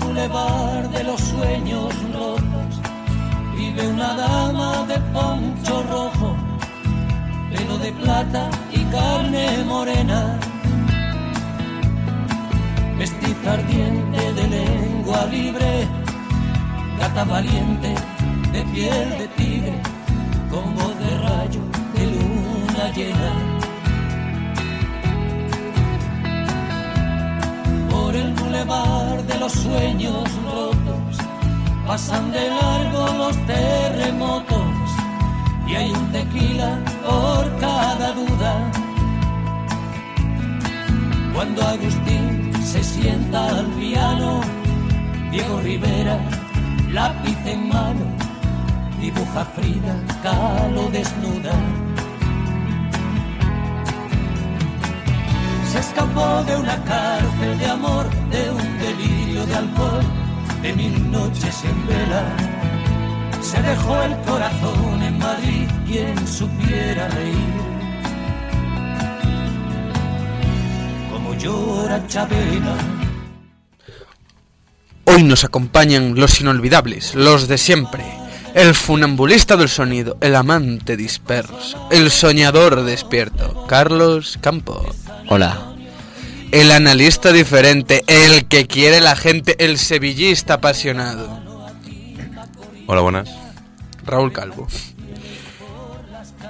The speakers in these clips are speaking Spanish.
Bulevar de los sueños rotos vive una dama de poncho rojo, pelo de plata y carne morena. Mestiza ardiente de lengua libre, gata valiente de piel de tigre, con voz de rayo de luna llena. Los sueños rotos pasan de largo los terremotos y hay un tequila por cada duda. Cuando Agustín se sienta al piano, Diego Rivera, lápiz en mano, dibuja Frida calo desnuda. Se escapó de una cárcel de mil noches en vela. Se dejó el corazón en Madrid, quien supiera reír. Como llora Chabela. Hoy nos acompañan los inolvidables, los de siempre. El funambulista del sonido, el amante disperso, el soñador despierto, Carlos Campo. Hola. El analista diferente, el que quiere la gente, el sevillista apasionado, Hola, buenas. Raúl Calvo.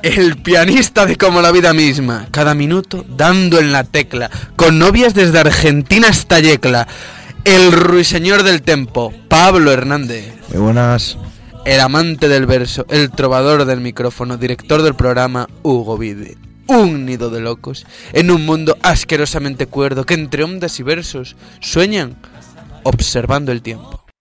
El pianista de como la vida misma, cada minuto dando en la tecla, con novias desde Argentina hasta Yecla. El ruiseñor del tempo, Pablo Hernández. Muy buenas. El amante del verso, el trovador del micrófono, director del programa, Hugo Vide. Un nido de locos, en un mundo asquerosamente cuerdo que entre ondas y versos sueñan observando el tiempo.